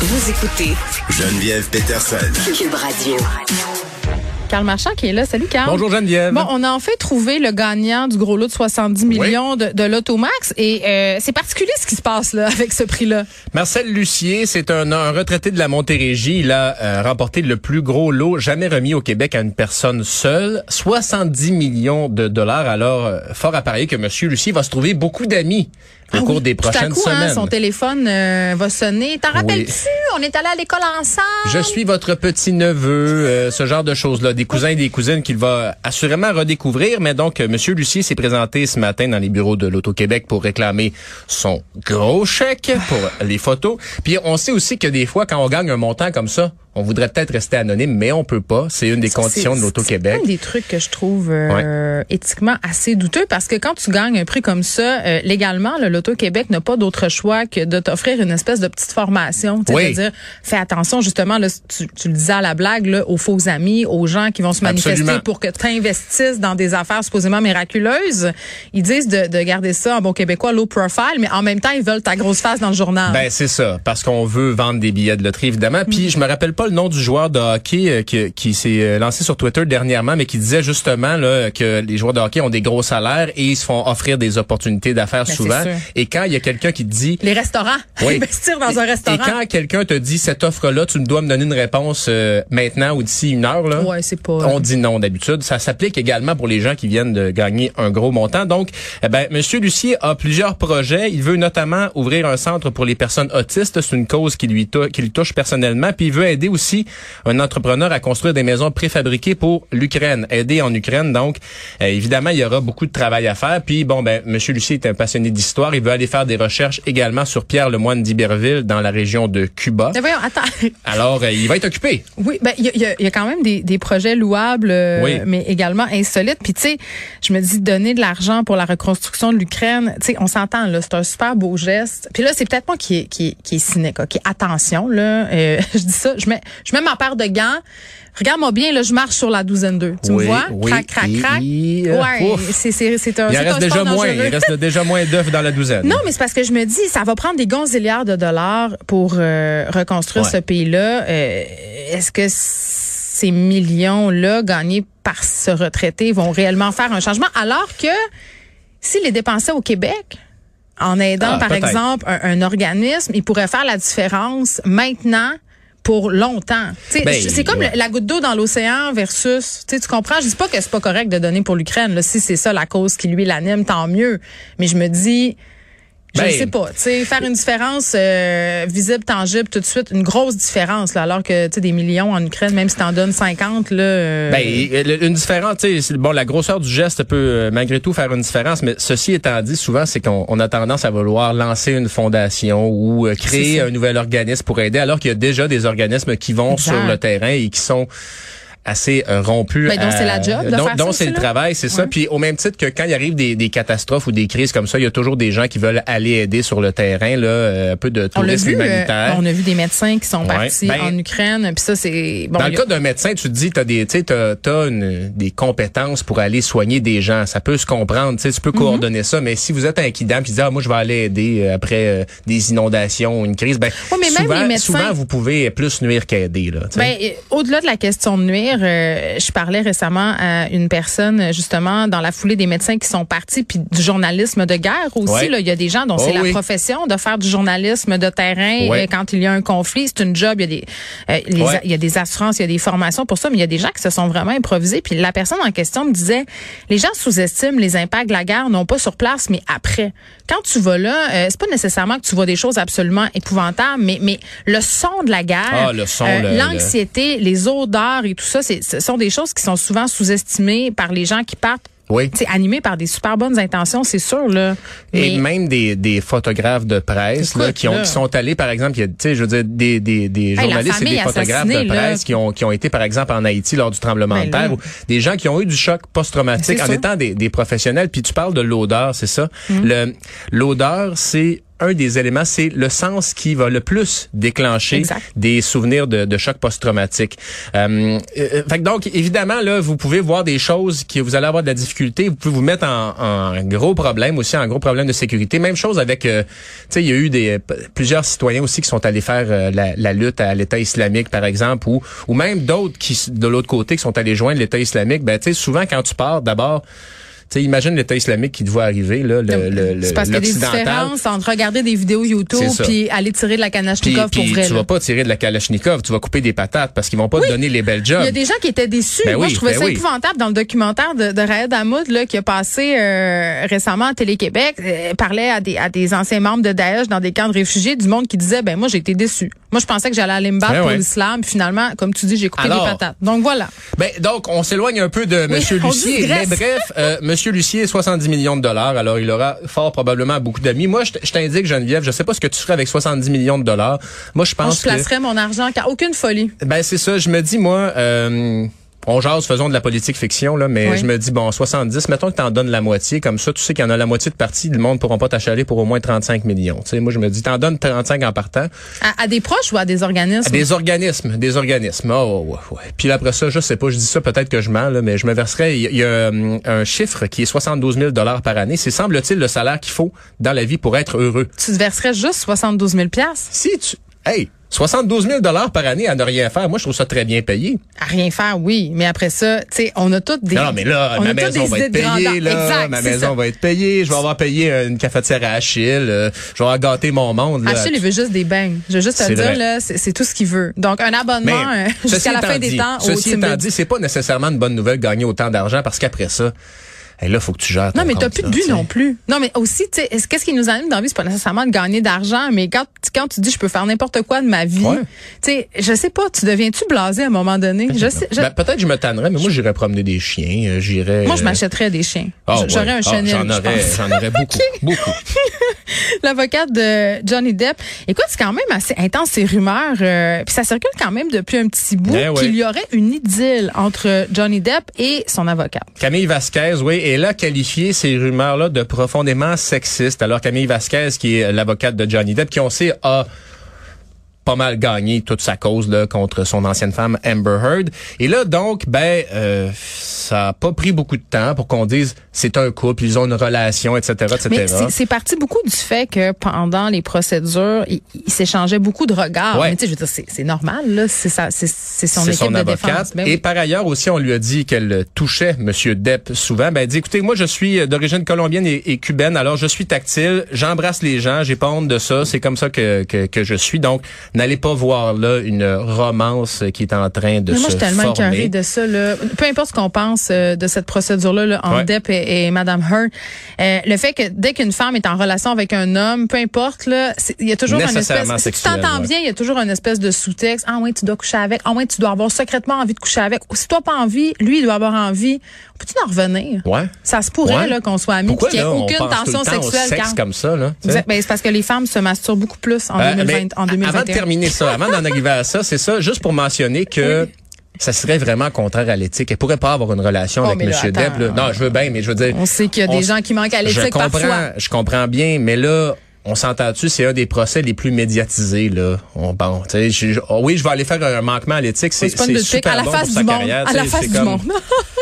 Vous écoutez Geneviève Peterson. Cube Radio. Carl Marchand qui est là. Salut Carl. Bonjour Geneviève. Bon, on a en fait trouvé le gagnant du gros lot de 70 millions de, de l'Automax et euh, c'est particulier ce qui se passe là avec ce prix-là. Marcel Lucier, c'est un, un retraité de la Montérégie. Il a euh, remporté le plus gros lot jamais remis au Québec à une personne seule, 70 millions de dollars. Alors, euh, fort à parier que Monsieur Lucier va se trouver beaucoup d'amis au Ah cours oui, des tout à prochaines hein, semaines. son téléphone euh, va sonner. T'en Oui. rappelles-tu? On est allé à l'école ensemble. Je suis votre petit neveu, euh, ce genre de choses-là, des cousins et des cousines qu'il va assurément redécouvrir. Mais donc, euh, Monsieur Lucier s'est présenté ce matin dans les bureaux de l'Auto-Québec pour réclamer son gros chèque pour les photos. Puis on sait aussi que des fois, quand on gagne un montant comme ça, on voudrait peut-être rester anonyme, mais on peut pas. C'est une des Ça, conditions de l'Auto-Québec. C'est un des trucs que je trouve euh, éthiquement assez douteux parce que quand tu gagnes un prix comme ça, euh, légalement, le l'Auto-Québec n'a pas d'autre choix que de t'offrir une espèce de petite formation. Oui. dire, fais attention justement, là, tu, tu le disais à la blague, là, aux faux amis, aux gens qui vont se manifester Absolument. pour que tu investisses dans des affaires supposément miraculeuses. Ils disent de, de garder ça en bon québécois, low profile, mais en même temps, ils veulent ta grosse face dans le journal. Ben c'est ça, parce qu'on veut vendre des billets de loterie évidemment. Puis Mm. je me rappelle pas le nom du joueur de hockey euh, qui, qui s'est euh, lancé sur Twitter dernièrement, mais qui disait justement là, que les joueurs de hockey ont des gros salaires et ils se font offrir des opportunités d'affaires Ben, souvent. Et quand il y a quelqu'un qui te dit les restaurants, Oui. investir dans un et restaurant. quand quelqu'un te dit cette offre-là, tu dois me donner une réponse euh, maintenant ou d'ici une heure là. Ouais, c'est pas. On dit non d'habitude. Ça s'applique également pour les gens qui viennent de gagner un gros montant. Donc, eh ben, Monsieur Lucier a plusieurs projets. Il veut notamment ouvrir un centre pour les personnes autistes. C'est une cause qui lui, qui lui touche personnellement. Puis il veut aider aussi un entrepreneur à construire des maisons préfabriquées pour l'Ukraine. Aider en Ukraine. Donc, euh, évidemment, il y aura beaucoup de travail à faire. Puis bon, ben, Monsieur Lucier est un passionné d'histoire. Il veut aller faire des recherches également sur Pierre le moine d'Iberville dans la région de Cuba. Mais voyons, attends. Alors, euh, il va être occupé. Oui, ben il y a, y y quand même des, des projets louables, euh, Oui. mais également insolites. Puis tu sais, je me dis donner de l'argent pour la reconstruction de l'Ukraine, tu sais, on s'entend là, c'est un super beau geste. Puis là, c'est peut-être moi qui est qui est, qui est cynique. Ok, attention là, je dis ça, je mets je mets ma paire de gants. Regarde-moi bien, là, je marche sur la douzaine 2. Tu Oui, me vois? oui, crac, crac, crac. euh, ouais, ouf. c'est c'est c'est un Il reste un déjà moins. Il reste déjà moins d'œufs dans la douzaine. Non, mais c'est parce que je me dis, ça va prendre des gonziliards de dollars pour euh, reconstruire Ouais. ce pays-là. Euh, Est-ce que ces millions-là gagnés par ce retraité vont réellement faire un changement? Alors que s'il les dépensait au Québec, en aidant, Ah, par exemple, un, un organisme, il pourrait faire la différence maintenant pour longtemps. Ben, c'est comme ouais. le- la goutte d'eau dans l'océan versus, tu comprends, je dis pas que c'est pas correct de donner pour l'Ukraine. là. Si c'est ça la cause qui lui l'anime, tant mieux. Mais je me dis, je Ben, ne sais pas, tu sais, faire une différence euh, visible, tangible, tout de suite, une grosse différence, là, alors que tu des millions en Ukraine, même si t'en donnes 50, là. euh, Ben, une différence, tu bon, la grosseur du geste peut euh, malgré tout faire une différence, mais ceci étant dit, souvent, c'est qu'on on a tendance à vouloir lancer une fondation ou euh, créer un nouvel organisme pour aider, alors qu'il y a déjà des organismes qui vont Exact. sur le terrain et qui sont assez euh, rompus. Ben, donc, c'est la job de donc, c'est le travail, c'est ça. Puis au même titre que quand il arrive des, des catastrophes ou des crises comme ça, il y a toujours des gens qui veulent aller aider sur le terrain, là, euh, un peu de tourisme euh, humanitaire. on a vu des médecins qui sont Ouais. partis Ben, en Ukraine, puis ça c'est bon. Dans le a- cas d'un médecin, tu te dis, t'as des, tu sais, t'as, t'as une- des compétences pour aller soigner des gens. Ça peut se comprendre, tu sais, tu peux Mhm. coordonner ça. Mais si vous êtes un kidam qui dit, ah, moi, je vais aller aider après euh, des inondations ou une crise, ben, Ouais, mais même souvent, les médecins- souvent, vous pouvez plus nuire qu'aider, là. Ben, au-delà de la question de nuire, euh, je parlais récemment à une personne justement dans la foulée des médecins qui sont partis, puis du journalisme de guerre aussi. Ouais. Là, il y a des gens dont Oh c'est la profession de faire du journalisme de terrain Ouais. euh, quand il y a un conflit. C'est une job. Il y a des, euh, les- Ouais. il y a des assurances, il y a des formations pour ça, mais il y a des gens qui se sont vraiment improvisés. Puis la personne en question me disait, les gens sous-estiment les impacts de la guerre, non pas sur place, mais après. Quand tu vas là, euh, c'est pas nécessairement que tu vois des choses absolument épouvantables, mais mais le son de la guerre, Ah, le son, le- l'anxiété, les odeurs et tout ça, c'est, ce sont des choses qui sont souvent sous-estimées par les gens qui partent. Oui. tu sais, animés par des super bonnes intentions, c'est sûr là. Et même des, des photographes de presse là, qui, ont, là. qui sont allés, par exemple, tu sais, je veux dire, des, des, journalistes et des photographes de là. presse qui ont, qui ont été, par exemple, en Haïti lors du tremblement Ben de terre, là. ou des gens qui ont eu du choc post-traumatique C'est en étant des, des professionnels. Puis tu parles de l'odeur, c'est ça. Mm. Le L'odeur, c'est un des éléments, c'est le sens qui va le plus déclencher Exact. des souvenirs de, de choc post-traumatique. Euh, euh, fait que donc, évidemment, là, vous pouvez voir des choses que vous allez avoir de la difficulté. Vous pouvez vous mettre en, en gros problème aussi, en gros problème de sécurité. Même chose avec, euh, tu sais, il y a eu des plusieurs citoyens aussi qui sont allés faire euh, la, la lutte à l'État islamique, par exemple, ou, ou même d'autres qui, de l'autre côté, qui sont allés joindre l'État islamique. Ben, tu sais, souvent, quand tu pars, d'abord, sais, imagine l'État islamique qui te voit arriver, là, le, le, le- c'est parce qu'il y a des différences entre regarder des vidéos YouTube puis aller tirer de la Kalachnikov pour vrai. tu là. vas pas tirer de la Kalachnikov, tu vas couper des patates parce qu'ils vont pas Oui. te donner les belles jobs. Il y a des gens qui étaient déçus. Ben Moi, oui, je trouvais ben ça oui. épouvantable dans le documentaire de, de Raed Hamoud là, qui a passé euh, récemment à Télé-Québec. Euh, parlait à des, à des anciens membres de Daesh dans des camps de réfugiés, du monde qui disait, ben moi, j'ai été déçu. Moi, je pensais que j'allais aller me battre Ben pour ouais. l'islam. Finalement, comme tu dis, j'ai coupé Alors, des patates. Donc voilà. Ben, donc, on s'éloigne un peu de Monsieur on Lucier. Mais bref, euh, Monsieur Lucier, 70 millions de dollars. Alors, il aura fort probablement beaucoup d'amis. Moi, je t'indique, Geneviève, je sais pas ce que tu ferais avec 70 millions de dollars. Moi, je Moi, pense je placerais mon argent car aucune folie. Ben, c'est ça. Je me dis, moi... Euh, on jase, faisons de la politique fiction, là, mais Oui. je me dis, bon, 70, mettons que t'en donnes la moitié, comme ça, tu sais qu'il y en a la moitié de partie, le monde ne pourra pas t'achaler pour au moins 35 millions. Tu sais, moi, je me dis, t'en donnes 35 en partant. À, à des proches ou à des organismes? Des organismes, des organismes. Oh, ouais, ouais. Puis là, après ça, je sais pas, je dis ça peut-être que je mens, là, mais je me verserais. Il y a, il y a, hum, un chiffre qui est 72 000 dollars par année. C'est semble-t-il le salaire qu'il faut dans la vie pour être heureux. Tu te verserais juste 72 000 Si tu, hey, 72 000 dollars par année à ne rien faire, moi je trouve ça très bien payé. À rien faire, oui. Mais après ça, tu sais, on a toutes des. Non, mais là, on ma maison des va être payée, là. Exact, ma maison ça. va être payée. Je vais avoir payé une cafetière à Achille. euh, je vais avoir gâté mon monde. Là. Achille, il veut juste des beignes. Je veux juste te dire, vrai. là, c'est tout ce qu'il veut. Donc, un abonnement euh, jusqu'à la étant fin des temps au Ceci étant Timbit. dit, c'est pas nécessairement une bonne nouvelle de gagner autant d'argent parce qu'après ça, hey, là, faut que tu gères Non, mais t'as plus de but non plus. Non, mais aussi, tu sais, est-ce- qu'est-ce qui nous anime dans la vie? C'est pas nécessairement de gagner d'argent, mais quand, quand tu dis je peux faire n'importe quoi de ma vie, Ouais. tu sais, je sais pas, tu deviens-tu blasé à un moment donné? Je sais, je- Ben, peut-être je me tannerais, mais moi j'irais promener des chiens, euh, j'irais. moi, je euh, m'achèterais des chiens. ah, J'aurais ouais. un Ah, chenil, J'en je aurais, pense. j'en aurais beaucoup, beaucoup. L'avocate de Johnny Depp. Écoute, c'est quand même assez intense ces rumeurs. euh, Puis ça circule quand même depuis un petit bout Eh ouais. qu'il y aurait une idylle entre Johnny Depp et son avocate. Camille Vasquez, oui, elle a qualifié ces rumeurs-là de profondément sexistes. Alors Camille Vasquez, qui est l'avocate de Johnny Depp, qui on sait a pas mal gagné toute sa cause là, contre son ancienne femme Amber Heard. Et là, donc, ben, euh, ça a pas pris beaucoup de temps pour qu'on dise c'est un couple, ils ont une relation, etc., etc. Mais c'est- parti beaucoup du fait que pendant les procédures, il, il s'échangeait beaucoup de regards. Ouais. Mais tu sais, je veux dire, c'est normal, là. C'est c'est- son C'est équipe son de défense. Ben Et oui. par ailleurs aussi, on lui a dit qu'elle touchait Monsieur Depp souvent. Ben, elle dit, écoutez, moi, je suis d'origine colombienne et, et cubaine, alors je suis tactile, j'embrasse les gens, j'ai pas honte de ça, c'est comme ça que, que, que je suis. Donc, n'allez pas voir là une romance qui est en train de Mais se moi, je suis tellement de ça. Là. Peu importe ce qu'on pense euh, de cette procédure-là là, entre Ouais. Et, et Madame Heard, euh, le fait que dès qu'une femme est en relation avec un homme, peu importe, là, il y a toujours une espèce. Si tu t'entends ouais. bien, il y a toujours une espèce de sous-texte. Ah ouais, tu dois coucher avec. Ah ouais, tu dois avoir secrètement envie de coucher avec. Si toi pas envie, lui il doit avoir envie. Peux-tu en revenir? Ouais. Ça se pourrait Ouais. là qu'on soit amis, qu'il n'y ait aucune tension sexuelle. sexe quand- comme ça, là? Ben, c'est parce que les femmes se masturbent beaucoup plus en, Euh, 2020, mais en Avant de 2021. Terminer ça, avant d'en arriver à ça, c'est ça, juste pour mentionner que ça serait vraiment contraire à l'éthique. Elle pourrait pas avoir une relation Oh, avec attends. Depp. là. Non, je veux bien, mais je veux dire. On sait qu'il y a des gens qui manquent à je l'éthique comprends, parfois. je comprends bien, mais là, on s'entend-tu, c'est un des procès les plus médiatisés, là. On, bon, je- oh oui, je vais aller faire un manquement à l'éthique, c'est Oui, super à la bon face pour du sa monde. carrière. À tu la sais, face c'est du comme- monde.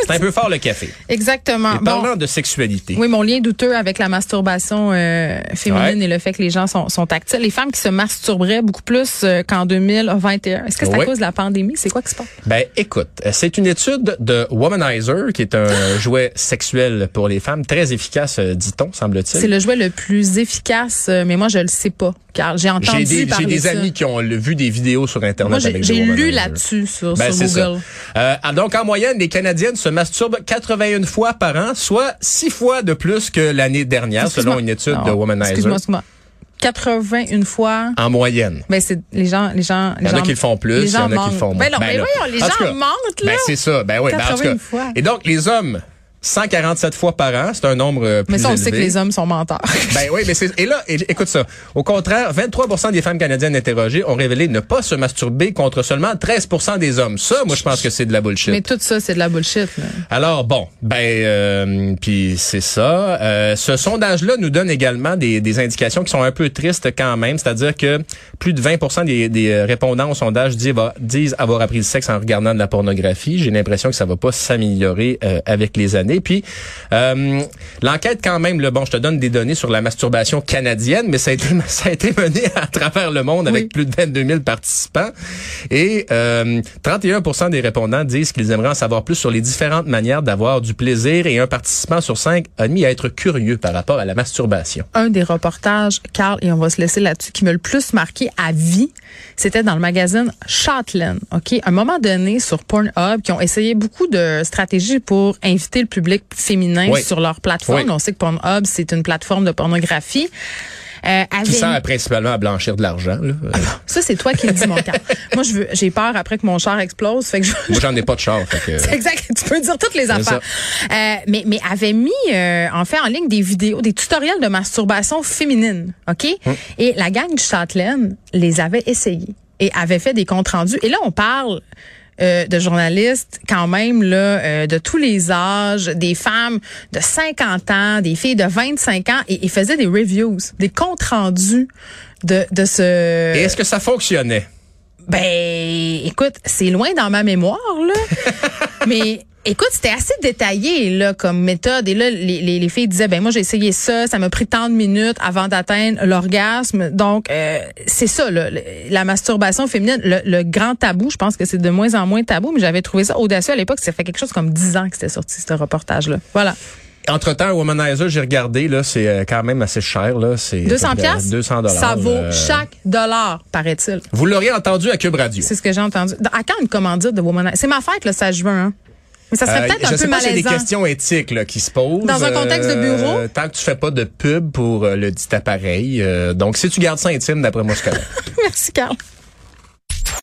C'est un peu fort le café. Exactement. Et Bon. parlant de sexualité. Oui, mon lien douteux avec la masturbation euh, féminine Ouais. et le fait que les gens sont, sont tactiles. Les femmes qui se masturberaient beaucoup plus euh, qu'en 2021. Est-ce que c'est à Oui. cause de la pandémie? C'est quoi qui se passe? Ben, écoute, euh, c'est une étude de Womanizer, qui est un jouet sexuel pour les femmes, très efficace, dit-on, semble-t-il. C'est le jouet le plus efficace, mais moi, je le sais pas, car j'ai entendu J'ai des, j'ai des ça. amis qui ont vu des vidéos sur Internet Moi, avec j'ai lu là-dessus sur, Ben, sur Google. ça. Euh, donc, en moyenne, les Canadiennes se masturbent 81 fois par an, soit 6 fois de plus que l'année dernière, selon une étude Non, de Womanizer. Excuse-moi, excuse-moi. 81 fois. En moyenne. Ben, c'est les gens, les gens, Il y en a qui le font plus, les il y gens en a qui le font moins. Ben non, mais là, voyons, les gens cas, mentent, là. Ben, c'est ça. Ben oui, ben, en tout 81 cas. fois. Et donc, les hommes 147 fois par an, c'est un nombre euh, plus Mais ça, on élevé. sait que les hommes sont menteurs. Ben oui, mais c'est et là, écoute ça. Au contraire, 23% des femmes canadiennes interrogées ont révélé ne pas se masturber contre seulement 13% des hommes. Ça, moi, je pense que c'est de la bullshit. Mais tout ça, c'est de la bullshit. Là. Alors bon, ben euh, puis c'est ça. Euh, ce sondage-là nous donne également des, des indications qui sont un peu tristes quand même, c'est-à-dire que plus de 20 des, des euh, répondants au sondage disent, avoir- disent avoir appris le sexe en regardant de la pornographie. J'ai l'impression que ça va pas s'améliorer euh, avec les années. Puis euh, l'enquête quand même, là, bon, je te donne des données sur la masturbation canadienne, mais ça a été ça a été mené à travers le monde avec Oui. plus de 22 000 participants et euh, 31 des répondants disent qu'ils aimeraient en savoir plus sur les différentes manières d'avoir du plaisir et un participant sur cinq a admis à être curieux par rapport à la masturbation. Un des reportages, Carl, et on va se laisser là-dessus, qui m'a le plus marqué à vie, c'était dans le magazine Shotland. OK? À un moment donné, sur Pornhub, qui ont essayé beaucoup de stratégies pour inviter le public féminin Oui. sur leur plateforme. Oui. On sait que Pornhub, c'est une plateforme de pornographie. Euh, Qui sert principalement à blanchir de l'argent. là. Euh, Ça, c'est toi qui le dis, mon Carl. Moi, je veux, j'ai peur après que mon char explose. Fait que je, Moi, j'en ai pas de char. fait que- C'est exact. Tu peux dire toutes les affaires. Euh, mais, mais avait mis, euh, en fait, en ligne des vidéos, des tutoriels de masturbation féminine. OK? Et la gang du Châtelaine les avait essayés et avait fait des comptes rendus. Et là, on parle euh, de journalistes quand même là euh, de tous les âges, des femmes de 50 ans, des filles de 25 ans et ils faisaient des reviews, des comptes rendus de de ce Et est-ce que ça fonctionnait? ben, écoute, c'est loin dans ma mémoire, là. Mais écoute, c'était assez détaillé, là, comme méthode. Et là, les, les, les filles disaient, ben moi, j'ai essayé ça, ça m'a pris tant de minutes avant d'atteindre l'orgasme. Donc, euh, c'est ça, là, la masturbation féminine, le, le grand tabou. Je pense que c'est de moins en moins tabou, mais j'avais trouvé ça audacieux à l'époque. Ça fait quelque chose comme 10 ans que c'était sorti, ce reportage-là. Voilà. Entre-temps, Womanizer, j'ai regardé, là, c'est euh, quand même assez cher. Là, c'est 200 piastres? 200 dollars. Ça vaut chaque dollar, paraît-il. Vous l'auriez entendu à Cube Radio. C'est ce que j'ai entendu. À quand une commandite de Womanizer? C'est ma fête, le 16 juin, hein? Mais ça serait Euh, peut-être je un sais peu pas s'il y a des questions éthiques là, qui se posent. Dans un contexte de bureau? Euh, tant que tu fais pas de pub pour euh, le dit appareil. Donc, si tu gardes ça intime, d'après moi, c'est correct. Merci, Carl.